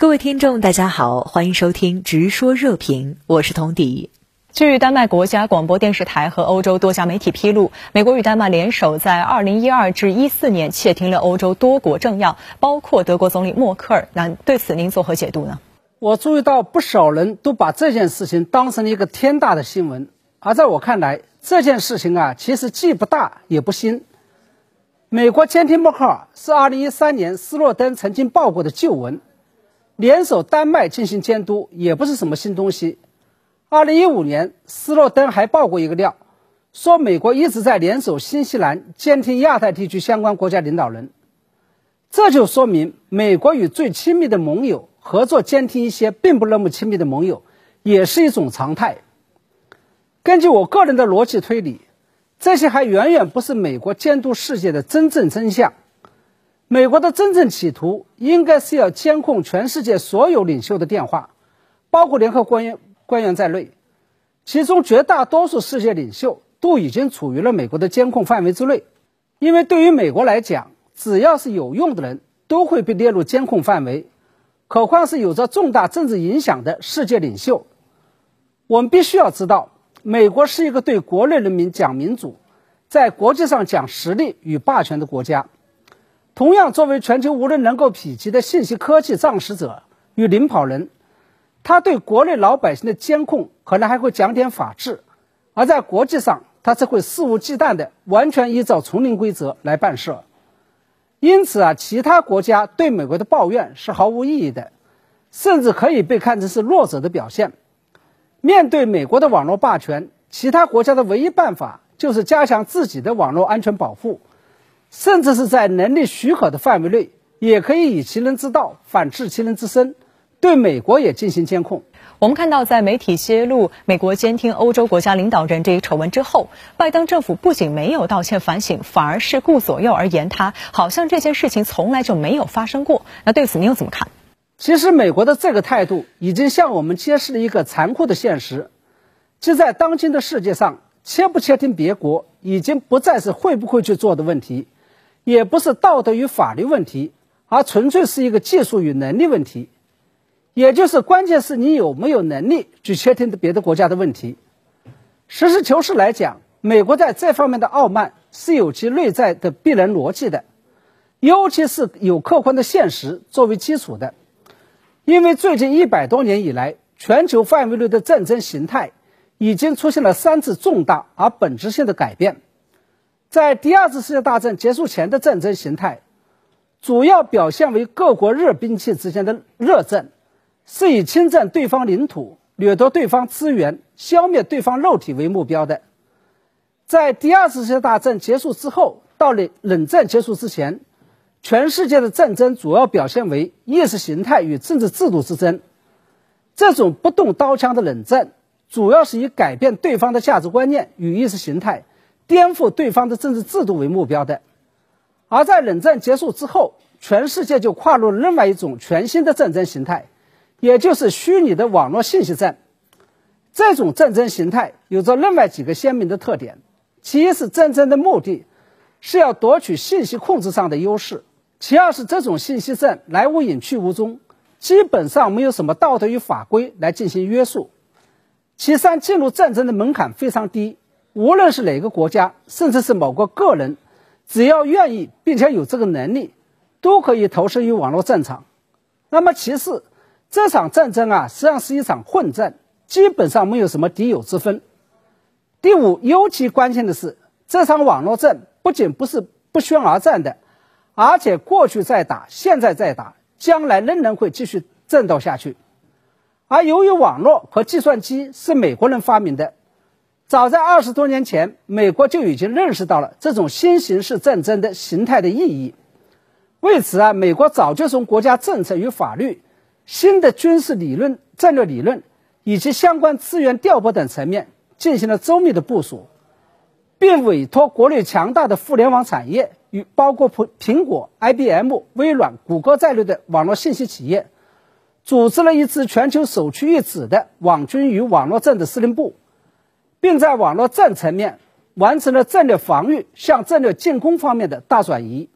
各位听众，大家好，欢迎收听《直说热评》，我是童迪。据丹麦国家广播电视台和欧洲多家媒体披露，美国与丹麦联手在2012至14年窃听了欧洲多国政要，包括德国总理默克尔。那对此您作何解读呢？我注意到不少人都把这件事情当成了一个天大的新闻，而在我看来，这件事情啊，其实既不大也不新。美国监听默克尔是2013年斯诺登曾经报过的旧闻。联手丹麦进行监督也不是什么新东西。二零一五年，斯诺登还爆过一个料，说美国一直在联手新西兰监听亚太地区相关国家领导人。这就说明，美国与最亲密的盟友合作监听一些并不那么亲密的盟友，也是一种常态。根据我个人的逻辑推理，这些还远远不是美国监督世界的真正真相。美国的真正企图应该是要监控全世界所有领袖的电话，包括联合官员官员在内，其中绝大多数世界领袖都已经处于了美国的监控范围之内。因为对于美国来讲，只要是有用的人都会被列入监控范围，何况是有着重大政治影响的世界领袖。我们必须要知道，美国是一个对国内人民讲民主，在国际上讲实力与霸权的国家。同样，作为全球无人能够匹及的信息科技创始者与领跑人，他对国内老百姓的监控可能还会讲点法治，而在国际上，他则会肆无忌惮的完全依照丛林规则来办事。因此啊，其他国家对美国的抱怨是毫无意义的，甚至可以被看成是弱者的表现。面对美国的网络霸权，其他国家的唯一办法就是加强自己的网络安全保护。甚至是在能力许可的范围内，也可以以其人之道反治其人之身，对美国也进行监控。我们看到，在媒体揭露美国监听欧洲国家领导人这一丑闻之后，拜登政府不仅没有道歉反省，反而是顾左右而言他，好像这件事情从来就没有发生过。那对此您又怎么看？其实，美国的这个态度已经向我们揭示了一个残酷的现实，即在当今的世界上，切不切听别国已经不再是会不会去做的问题。也不是道德与法律问题，而纯粹是一个技术与能力问题，也就是关键是你有没有能力去窃听别的国家的问题。实事求是来讲，美国在这方面的傲慢是有其内在的必然逻辑的，尤其是有客观的现实作为基础的。因为最近一百多年以来，全球范围内的战争形态已经出现了三次重大而本质性的改变。在第二次世界大战结束前的战争形态，主要表现为各国热兵器之间的热战，是以侵占对方领土、掠夺对方资源、消灭对方肉体为目标的。在第二次世界大战结束之后，到了冷战结束之前，全世界的战争主要表现为意识形态与政治制度之争。这种不动刀枪的冷战，主要是以改变对方的价值观念与意识形态。颠覆对方的政治制度为目标的，而在冷战结束之后，全世界就跨入了另外一种全新的战争形态，也就是虚拟的网络信息战。这种战争形态有着另外几个鲜明的特点：其一是战争的目的是要夺取信息控制上的优势；其二是这种信息战来无影去无踪，基本上没有什么道德与法规来进行约束；其三，进入战争的门槛非常低。无论是哪个国家，甚至是某个个人，只要愿意并且有这个能力，都可以投身于网络战场。那么其次，这场战争啊，实际上是一场混战，基本上没有什么敌友之分。第五，尤其关键的是，这场网络战不仅不是不宣而战的，而且过去在打，现在在打，将来仍然会继续战斗下去。而由于网络和计算机是美国人发明的。早在二十多年前，美国就已经认识到了这种新形式战争的形态的意义。为此啊，美国早就从国家政策与法律、新的军事理论、战略理论以及相关资源调拨等层面进行了周密的部署，并委托国内强大的互联网产业与包括苹苹果、IBM、微软、谷歌在内的网络信息企业，组织了一支全球首屈一指的网军与网络战的司令部。并在网络战层面完成了战略防御向战略进攻方面的大转移，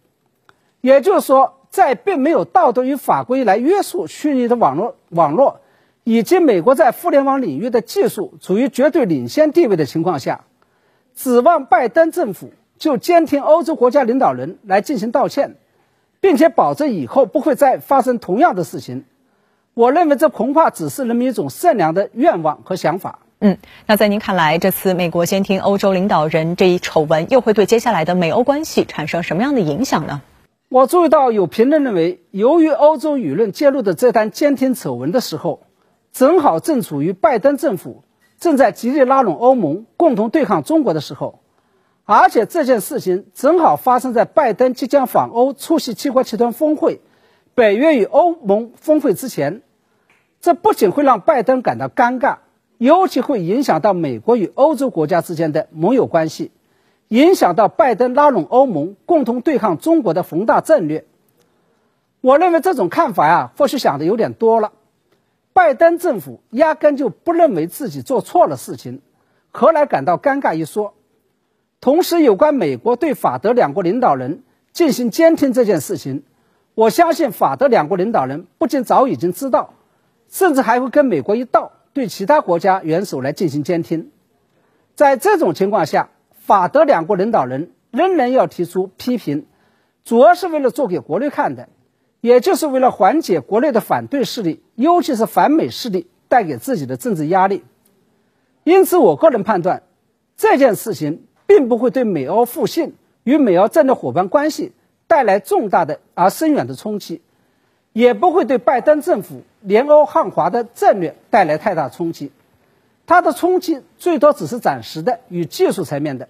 也就是说，在并没有道德与法规来约束虚拟的网络网络，以及美国在互联网领域的技术处于绝对领先地位的情况下，指望拜登政府就监听欧洲国家领导人来进行道歉，并且保证以后不会再发生同样的事情，我认为这恐怕只是人们一种善良的愿望和想法。嗯，那在您看来，这次美国监听欧洲领导人这一丑闻，又会对接下来的美欧关系产生什么样的影响呢？我注意到有评论认为，由于欧洲舆论揭露的这单监听丑闻的时候，正好正处于拜登政府正在极力拉拢欧盟共同对抗中国的时候，而且这件事情正好发生在拜登即将访欧出席七国集团峰会、北约与欧盟峰会之前，这不仅会让拜登感到尴尬。尤其会影响到美国与欧洲国家之间的盟友关系，影响到拜登拉拢欧盟共同对抗中国的宏大战略。我认为这种看法呀，或许想的有点多了。拜登政府压根就不认为自己做错了事情，何来感到尴尬一说？同时，有关美国对法德两国领导人进行监听这件事情，我相信法德两国领导人不仅早已经知道，甚至还会跟美国一道。对其他国家元首来进行监听，在这种情况下，法德两国领导人仍然要提出批评，主要是为了做给国内看的，也就是为了缓解国内的反对势力，尤其是反美势力带给自己的政治压力。因此，我个人判断，这件事情并不会对美欧复兴与美欧战略伙伴关系带来重大的而深远的冲击。也不会对拜登政府联欧汉华的战略带来太大冲击，它的冲击最多只是暂时的与技术层面的。